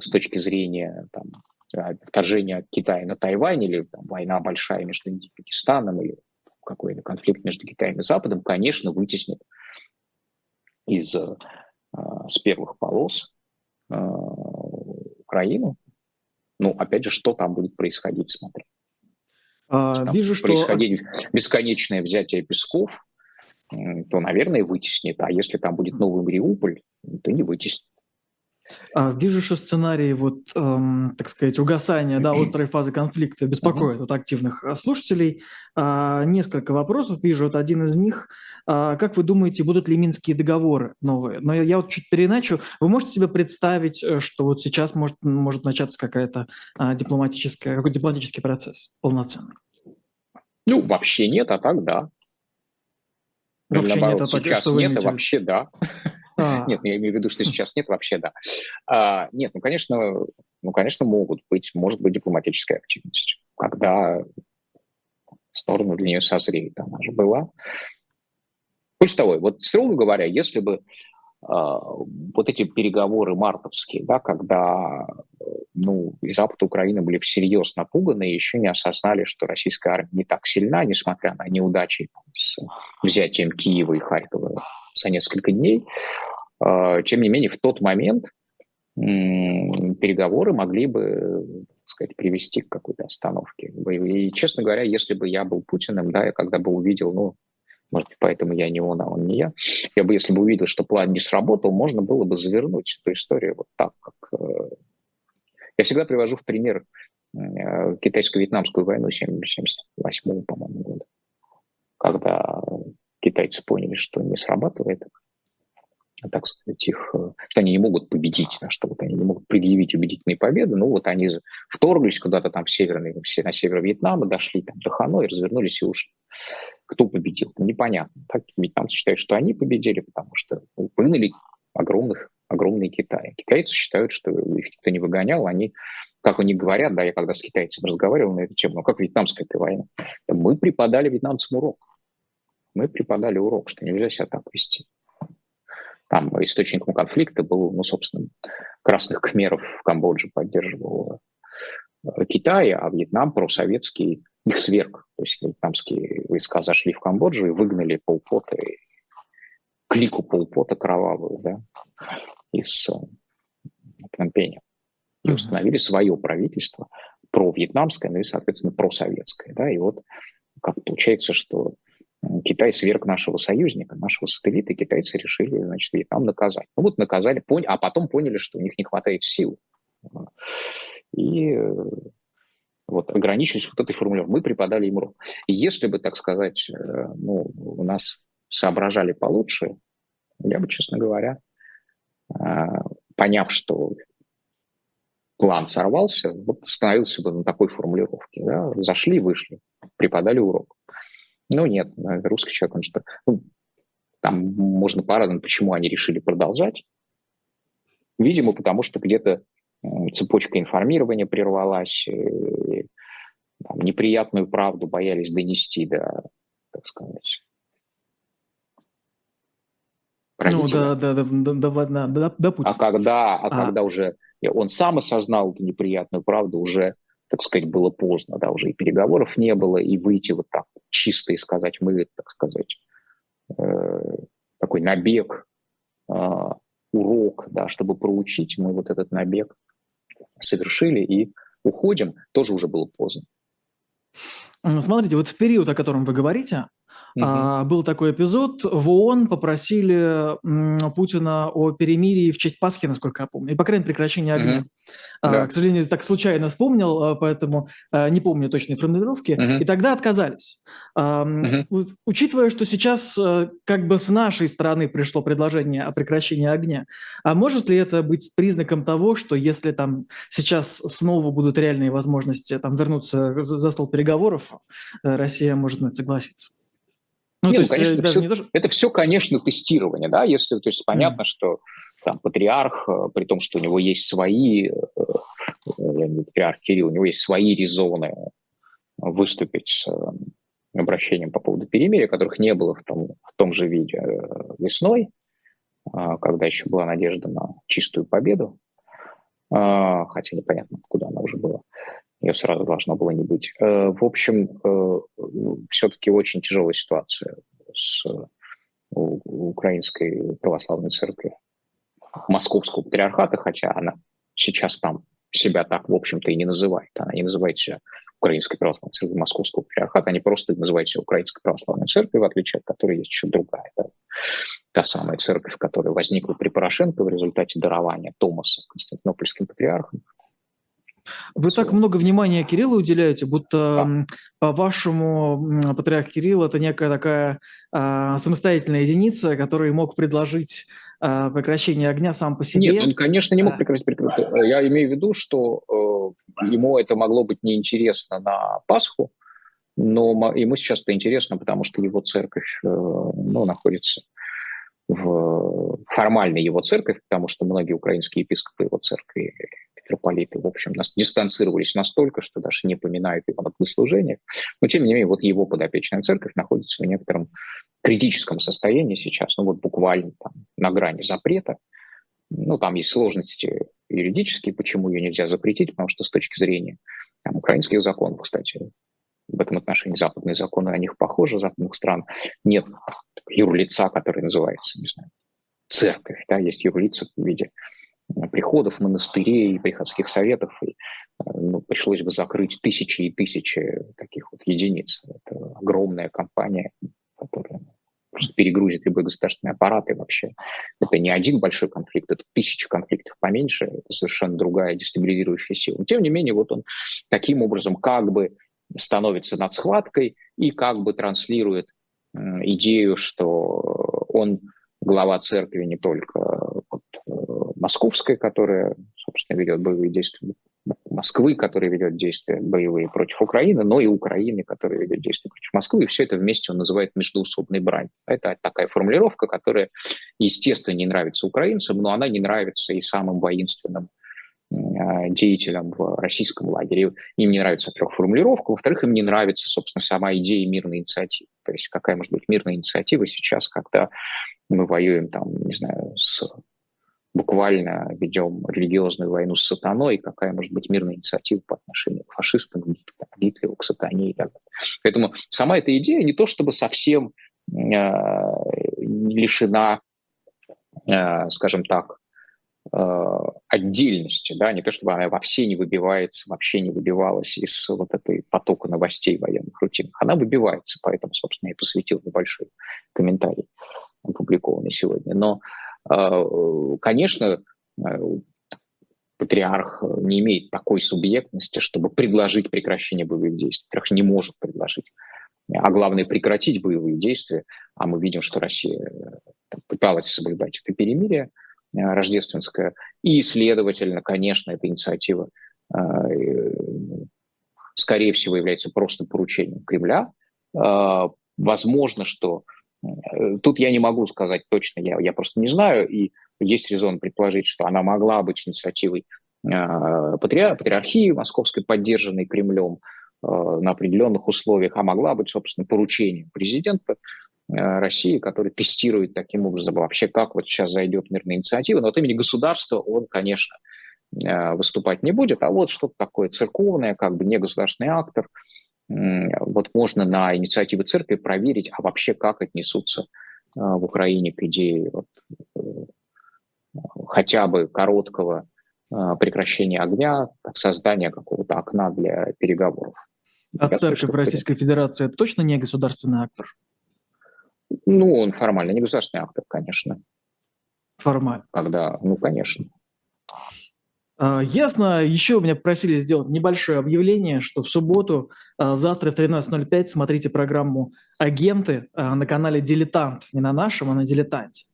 с точки зрения там, э, вторжения Китая на Тайвань или там, война большая между Индией и Пакистаном или какой-то конфликт между Китаем и Западом, конечно, вытеснит из э, с первых полос Украину. Ну, опять же, что там будет происходить, смотри. А, вижу, что... Происходить бесконечное взятие Песков, то, наверное, вытеснит. А если там будет новый Мариуполь, то не вытеснит. А, вижу, что сценарий, вот, эм, так сказать, угасания, да, острой фазы конфликта беспокоит от активных а, слушателей. А, несколько вопросов вижу, вот один из них. А, как вы думаете, будут ли минские договоры новые? Но я, я вот чуть переначу. Вы можете себе представить, э, что вот сейчас может, может начаться какая-то а, дипломатическая, какой дипломатический процесс полноценный? Ну, вообще нет, а так да. Вообще наоборот, нет, а так сейчас что нет, а вообще да. А. Нет, ну, я имею в виду, что сейчас нет, вообще да. А, нет, ну, конечно, ну, конечно, могут быть, может быть дипломатическая активность, когда стороны для нее созреют. Она же была. Больше того, вот, строго говоря, если бы Uh, вот эти переговоры мартовские, да, когда ну, и Запад Украины были всерьез напуганы и еще не осознали, что российская армия не так сильна, несмотря на неудачи с взятием Киева и Харькова за несколько дней. А, тем не менее, в тот момент переговоры могли бы сказать, привести к какой-то остановке. И, честно говоря, если бы я был Путиным, да, я когда бы увидел, ну, может быть, поэтому я не он, а он не я, я бы, если бы увидел, что план не сработал, можно было бы завернуть эту историю вот так, как... Э, я всегда привожу в пример э, китайско-вьетнамскую войну 78 по-моему, года, когда китайцы поняли, что не срабатывает, так сказать, их, э, что они не могут победить, да, что вот они не могут предъявить убедительные победы, ну вот они вторглись куда-то там в северный, на север Вьетнама, дошли там до Ханой, развернулись и ушли. Кто победил? Ну, непонятно. Так вьетнамцы считают, что они победили, потому что выгнали огромных, огромные Китаи. Китайцы считают, что их никто не выгонял, они как они говорят, да, я когда с китайцами разговаривал на эту тему, ну как вьетнамская эта война, мы преподали вьетнамцам урок мы преподали урок, что нельзя себя так вести. Там источником конфликта был, ну, собственно, красных кхмеров в Камбодже поддерживал э, Китай, а Вьетнам просоветский их сверг. То есть вьетнамские войска зашли в Камбоджу и выгнали полпота, клику полпота кровавую, да, из э, Пномпеня. И установили свое правительство, про-вьетнамское, ну и, соответственно, просоветское. Да, и вот как получается, что Китай сверг нашего союзника, нашего сателлита, и китайцы решили, значит, Вьетнам наказать. Ну вот наказали, пон... а потом поняли, что у них не хватает сил. И э, вот ограничились вот этой формулировкой. Мы преподали им урок. И если бы, так сказать, э, ну, у нас соображали получше, я бы, честно говоря, э, поняв, что план сорвался, вот становился бы на такой формулировке. Да? Зашли, вышли, преподали урок. Ну, нет, русский человек, он что... Ну, там можно порадовать, почему они решили продолжать. Видимо, потому что где-то цепочка информирования прервалась, там, неприятную правду боялись донести до, так сказать, Ну да, да, да, да, да, да, да, да Путина. А когда, а, а когда уже он сам осознал эту неприятную правду, уже так сказать, было поздно, да, уже и переговоров не было, и выйти вот так чисто и сказать, мы, так сказать, э, такой набег, э, урок, да, чтобы проучить, мы вот этот набег совершили и уходим, тоже уже было поздно. Смотрите, вот в период, о котором вы говорите, Uh-huh. Был такой эпизод, в ООН попросили Путина о перемирии в честь Пасхи, насколько я помню, и, по крайней мере, прекращении огня. Uh-huh. Да. К сожалению, так случайно вспомнил, а, поэтому а, не помню точной формулировки. И тогда отказались. Учитывая, что сейчас как бы с нашей стороны пришло предложение о прекращении огня, а может ли это быть признаком того, что если там сейчас снова будут реальные возможности там вернуться за стол переговоров, Россия может на это согласиться? Ну, Нет, ну, конечно, все, даже... это все, конечно, тестирование, да, если, то есть понятно, mm. что там патриарх, э, при том, что у него есть свои, э, э, патриарх Кирилл, у него есть свои резоны выступить с обращением по поводу перемирия, которых не было в том, в том же виде весной, когда еще была надежда на чистую победу, хотя непонятно, куда она уже была ее сразу должно было не быть. Э, в общем, э, все-таки очень тяжелая ситуация с украинской православной церковью, московского патриархата, хотя она сейчас там себя так, в общем-то, и не называет. Она не называет себя Украинской православной церковью Московского патриархата, они просто называют себя Украинской православной церковью, в отличие от которой есть еще другая. Да? Та самая церковь, которая возникла при Порошенко в результате дарования Томаса Константинопольским патриархом вы так много внимания Кириллу уделяете, будто, да. по-вашему, патриарх Кирилл – это некая такая а, самостоятельная единица, который мог предложить а, прекращение огня сам по себе. Нет, он, конечно, не мог прекратить. прекратить. Я имею в виду, что э, ему это могло быть неинтересно на Пасху, но ему сейчас это интересно, потому что его церковь э, ну, находится в формальной его церковь, потому что многие украинские епископы его церкви митрополиты, в общем, нас дистанцировались настолько, что даже не поминают его на богослужениях. Но, тем не менее, вот его подопечная церковь находится в некотором критическом состоянии сейчас, ну вот буквально там на грани запрета. Ну, там есть сложности юридические, почему ее нельзя запретить, потому что с точки зрения там, украинских законов, кстати, в этом отношении западные законы о них похожи, западных стран, нет юрлица, который называется, не знаю, церковь, да, есть юрлица в виде приходов, монастырей, приходских советов, и, э, ну, пришлось бы закрыть тысячи и тысячи таких вот единиц. Это огромная компания, которая просто перегрузит любой государственный аппарат, и вообще это не один большой конфликт, это тысячи конфликтов поменьше, это совершенно другая дестабилизирующая сила. Но, тем не менее, вот он таким образом как бы становится над схваткой и как бы транслирует идею, что он глава церкви не только вот, московской, которая, собственно, ведет боевые действия, Москвы, которая ведет действия боевые против Украины, но и Украины, которая ведет действия против Москвы. И все это вместе он называет междуусобной брань. Это такая формулировка, которая, естественно, не нравится украинцам, но она не нравится и самым воинственным а, деятелям в российском лагере. Им не нравится, во-первых, формулировка, во-вторых, им не нравится, собственно, сама идея мирной инициативы. То есть какая может быть мирная инициатива сейчас, когда мы воюем там, не знаю, с буквально ведем религиозную войну с сатаной, какая может быть мирная инициатива по отношению к фашистам, к Гитлеру, к сатане и так далее. Поэтому сама эта идея не то чтобы совсем э, лишена, э, скажем так, э, отдельности, да, не то чтобы она вообще не выбивается, вообще не выбивалась из вот этой потока новостей военных рутинных. Она выбивается, поэтому, собственно, я посвятил небольшой комментарий, опубликованный сегодня. Но а, конечно, э, патриарх не имеет такой субъектности, чтобы предложить прекращение боевых действий. Патриарх не может предложить. А главное, прекратить боевые действия. А мы видим, что Россия э, пыталась соблюдать это перемирие э, рождественское. И, следовательно, конечно, эта инициатива, скорее всего, является просто поручением Кремля. Возможно, что Э, тут я не могу сказать точно, я, я просто не знаю, и есть резон предположить, что она могла быть инициативой э, патриар, патриархии московской, поддержанной Кремлем э, на определенных условиях, а могла быть, собственно, поручением президента России, который тестирует таким образом вообще, как вот сейчас зайдет мирная инициатива. Но от имени государства он, конечно, выступать не будет, а вот что-то такое церковное, как бы не государственный актор – вот можно на инициативы церкви проверить, а вообще как отнесутся а, в Украине к идее вот, э, хотя бы короткого а, прекращения огня, создания какого-то окна для переговоров. А Я церковь Российской Федерации это точно не государственный актор? Ну, он формально не государственный актор, конечно. Формально? Когда, ну, конечно. А, ясно. Еще меня просили сделать небольшое объявление, что в субботу, а, завтра в 13.05 смотрите программу «Агенты» а, на канале «Дилетант». Не на нашем, а на «Дилетанте».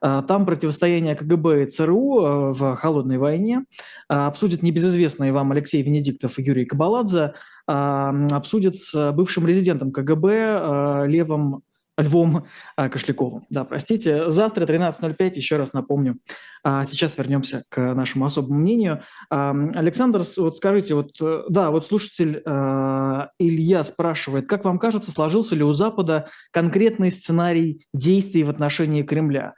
Там противостояние КГБ и ЦРУ в холодной войне. Обсудят небезызвестные вам Алексей Венедиктов и Юрий Кабаладзе. Обсудят с бывшим резидентом КГБ Левом Львом а, Кошляковым. Да, простите. Завтра 13.05, еще раз напомню. А сейчас вернемся к нашему особому мнению. А, Александр, вот скажите, вот э, да, вот слушатель а, Илья спрашивает, как вам кажется, сложился ли у Запада конкретный сценарий действий в отношении Кремля?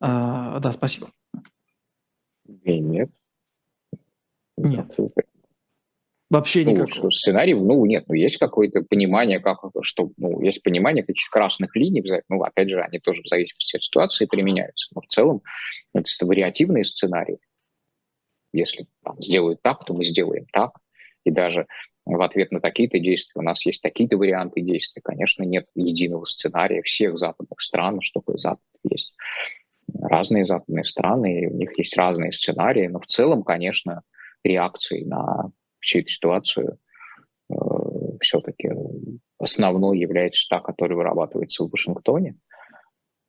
А, да, спасибо. Нет. Нет. Вообще ну, никакого. Сценарий, ну, нет, ну, есть какое-то понимание, как, что, ну, есть понимание каких-то красных линий, ну, опять же, они тоже в зависимости от ситуации применяются, но в целом это вариативные сценарии. Если там, сделают так, то мы сделаем так, и даже в ответ на такие-то действия у нас есть такие-то варианты действий. Конечно, нет единого сценария всех западных стран, что такое Запад есть. Разные западные страны, и у них есть разные сценарии, но в целом, конечно, реакции на всю эту ситуацию э, все-таки основной является та, которая вырабатывается в Вашингтоне.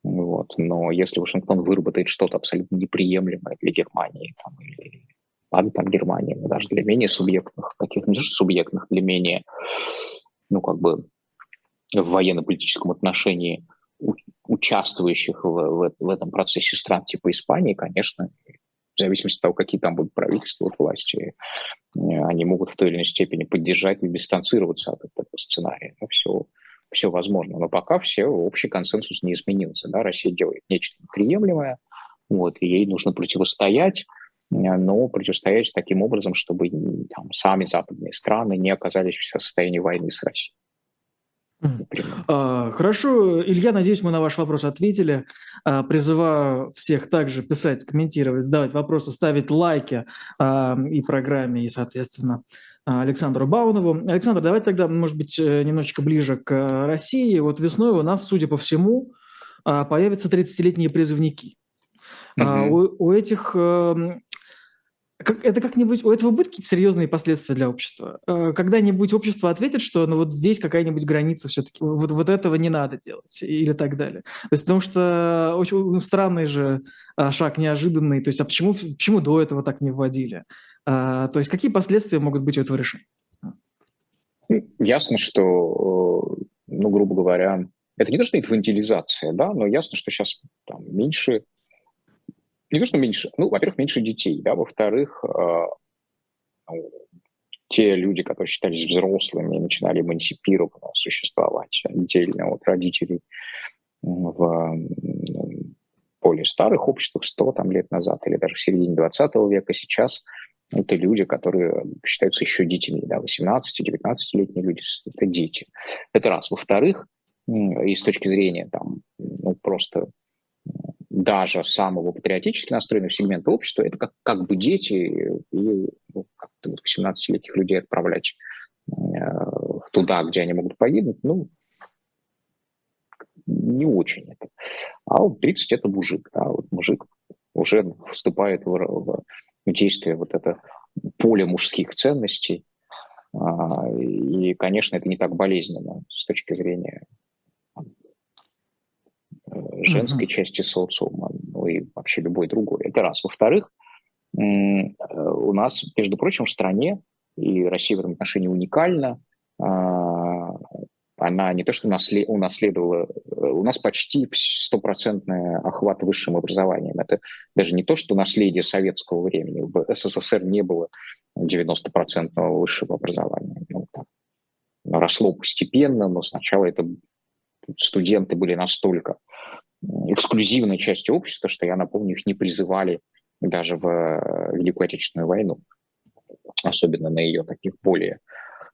Вот. Но если Вашингтон выработает что-то абсолютно неприемлемое для Германии, там, или ладно, там Германия, но даже для менее субъектных, не субъектных, для менее, ну, как бы в военно-политическом отношении участвующих в, в, в этом процессе стран типа Испании, конечно, в зависимости от того, какие там будут правительства власти, э, они могут в той или иной степени поддержать или дистанцироваться от этого сценария. Это все, все возможно. Но пока все, общий консенсус не изменился. Да? Россия делает нечто неприемлемое, вот, и ей нужно противостоять, э, но противостоять таким образом, чтобы там, сами западные страны не оказались в состоянии войны с Россией. А, хорошо, Илья, надеюсь, мы на ваш вопрос ответили. А, призываю всех также писать, комментировать, задавать вопросы, ставить лайки а, и программе, и, соответственно, Александру Баунову. Александр, давайте тогда, может быть, э, немножечко ближе к России. Вот весной у нас, судя по всему, появятся 30-летние призывники. Mm-hmm. У, у этих эм, как, это как-нибудь, у этого будут какие-то серьезные последствия для общества? Э, когда-нибудь общество ответит, что ну вот здесь какая-нибудь граница все-таки, вот, вот этого не надо делать или так далее. То есть потому что очень ну, странный же а, шаг, неожиданный. То есть а почему, почему до этого так не вводили? А, то есть какие последствия могут быть у этого решения? Ясно, что, э, ну, грубо говоря, это не то, что инфантилизация, да, но ясно, что сейчас там меньше не то, что меньше, ну, во-первых, меньше детей, да, во-вторых, э, ну, те люди, которые считались взрослыми, начинали эмансипированно существовать отдельно от родителей в более старых обществах 100 там, лет назад или даже в середине 20 века сейчас это люди, которые считаются еще детьми, да, 18-19-летние люди, это дети. Это раз. Во-вторых, и с точки зрения там, ну, просто даже самого патриотически настроенного сегмента общества, это как, как бы дети и ну, как 18-летних людей отправлять э, туда, где они могут погибнуть, ну, не очень это. А вот 30 это мужик, да, вот мужик уже вступает в, в действие вот это поле мужских ценностей, а, и, конечно, это не так болезненно с точки зрения женской uh-huh. части социума, ну и вообще любой другой. Это раз. Во-вторых, э, у нас, между прочим, в стране, и Россия в этом отношении уникальна, а, она не то что унаследовала, у нас почти стопроцентный охват высшим образованием. Это даже не то, что наследие советского времени. В СССР не было 90% высшего образования. Ну, так. Росло постепенно, но сначала это студенты были настолько эксклюзивной частью общества, что, я напомню, их не призывали даже в Великую Отечественную войну, особенно на ее таких более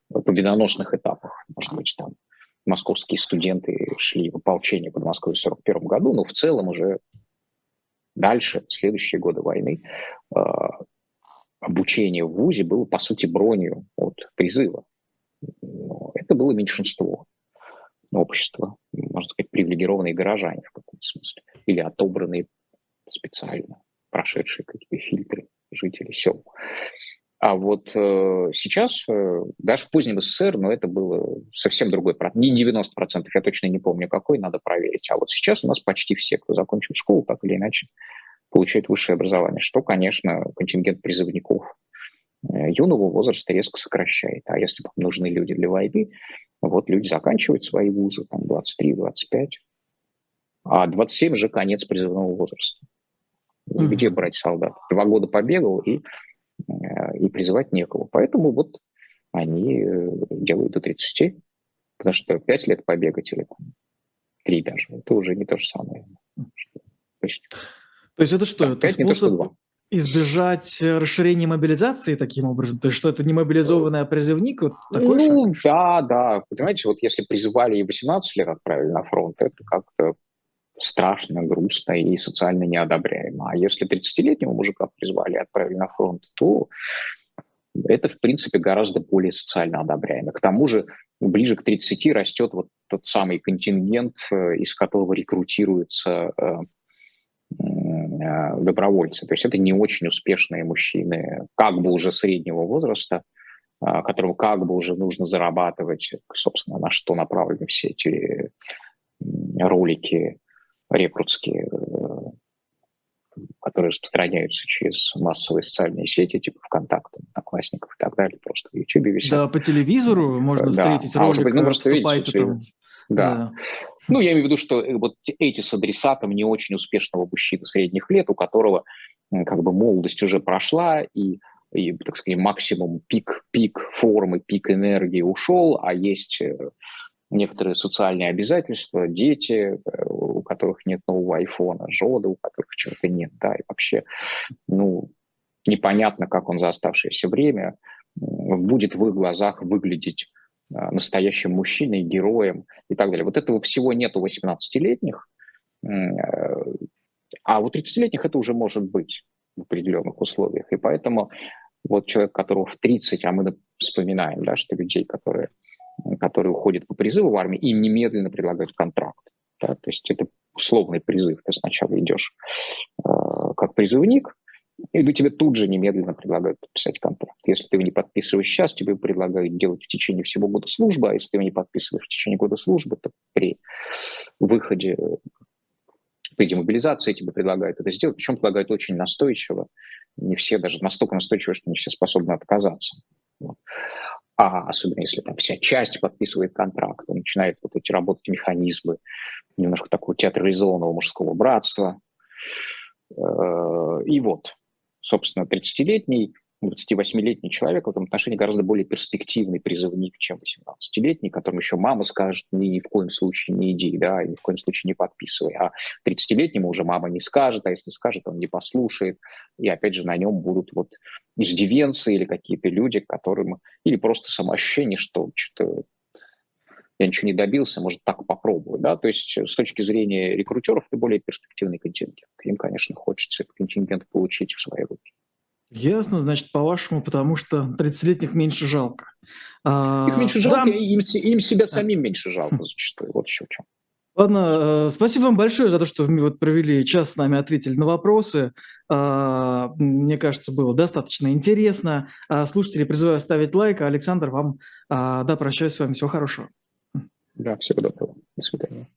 победоносных этапах, может быть, там московские студенты шли в ополчение под Москвой в 1941 году, но в целом уже дальше, в следующие годы войны, э, обучение в ВУЗе было, по сути, бронью от призыва. Но это было меньшинство общества, можно сказать, привилегированные горожане в каком-то смысле, или отобранные специально, прошедшие какие-то фильтры жители сел. А вот э, сейчас, э, даже в позднем СССР, но это было совсем другой процент. Не 90%, я точно не помню какой, надо проверить. А вот сейчас у нас почти все, кто закончил школу, так или иначе, получают высшее образование, что, конечно, контингент призывников э, юного возраста резко сокращает. А если нужны люди для войны, вот люди заканчивают свои вузы, там 23-25, а 27 же конец призывного возраста. Mm-hmm. Где брать солдат? Два года побегал и Э, и призывать некого. Поэтому вот они э, делают до 30, потому что 5 лет побегать или там, 3 даже, это уже не то же самое. То есть, то есть это что? Да, это способ избежать расширения мобилизации таким образом? То есть что это не мобилизованный, а призывник? Вот такой ну, шаг? да, да. Понимаете, вот если призывали и 18 лет отправили на фронт, это как-то страшно, грустно и социально неодобряемо. А если 30-летнего мужика призвали и отправили на фронт, то это, в принципе, гораздо более социально одобряемо. К тому же ближе к 30 растет вот тот самый контингент, э, из которого рекрутируются э, э, добровольцы. То есть это не очень успешные мужчины, как бы уже среднего возраста, которым как бы уже нужно зарабатывать, собственно, на что направлены все эти ролики рекрутские, э, которые распространяются через массовые социальные сети, типа ВКонтакте, Одноклассников и так далее, просто в Ютубе висят. Да, по телевизору можно да. встретить а, ролик, ну, просто видите, там... Да. да. Ну, я имею в виду, что э, вот эти с адресатом не очень успешного мужчины средних лет, у которого как бы молодость уже прошла, и, и так сказать, максимум пик, пик формы, пик энергии ушел, а есть э, некоторые социальные обязательства, дети, э, у которых нет нового айфона, жены, у которых чего-то нет, да, и вообще, ну, непонятно, как он за оставшееся время будет в их глазах выглядеть настоящим мужчиной, героем и так далее. Вот этого всего нет у 18-летних, э, а у 30-летних это уже может быть в определенных условиях. И поэтому вот человек, которого в 30, а мы вспоминаем, да, что людей, которые которые уходят по призыву в армию, им немедленно предлагают контракт. Да? То есть это условный призыв. Ты сначала идешь э, как призывник, и тебе тут же немедленно предлагают подписать контракт. Если ты его не подписываешь сейчас, тебе предлагают делать в течение всего года службы, а если ты его не подписываешь в течение года службы, то при выходе, при демобилизации тебе предлагают это сделать, причем предлагают очень настойчиво. Не все даже настолько настойчиво, что не все способны отказаться. А особенно если там вся часть подписывает контракт, начинают вот эти работать механизмы немножко такого театрализованного мужского братства. Э, и вот, собственно, 30-летний 28-летний человек в этом отношении гораздо более перспективный призывник, чем 18-летний, которому еще мама скажет, ни, в коем случае не иди, да, ни в коем случае не подписывай. А 30-летнему уже мама не скажет, а если скажет, он не послушает. И опять же на нем будут вот иждивенцы или какие-то люди, которым... Или просто самоощущение, что что-то я ничего не добился, может, так попробую, да, то есть с точки зрения рекрутеров это более перспективный контингент. Им, конечно, хочется этот контингент получить в свои руки. Ясно, значит, по-вашему, потому что 30-летних меньше жалко. А, Их меньше жалко, да. им, им себя самим меньше жалко зачастую. Вот еще в чем. Ладно, э, спасибо вам большое за то, что вы вот провели час с нами, ответили на вопросы. А, мне кажется, было достаточно интересно. А, слушатели призываю ставить лайк. Александр, вам, да, прощаюсь с вами. Всего хорошего. Да, всего доброго. До свидания.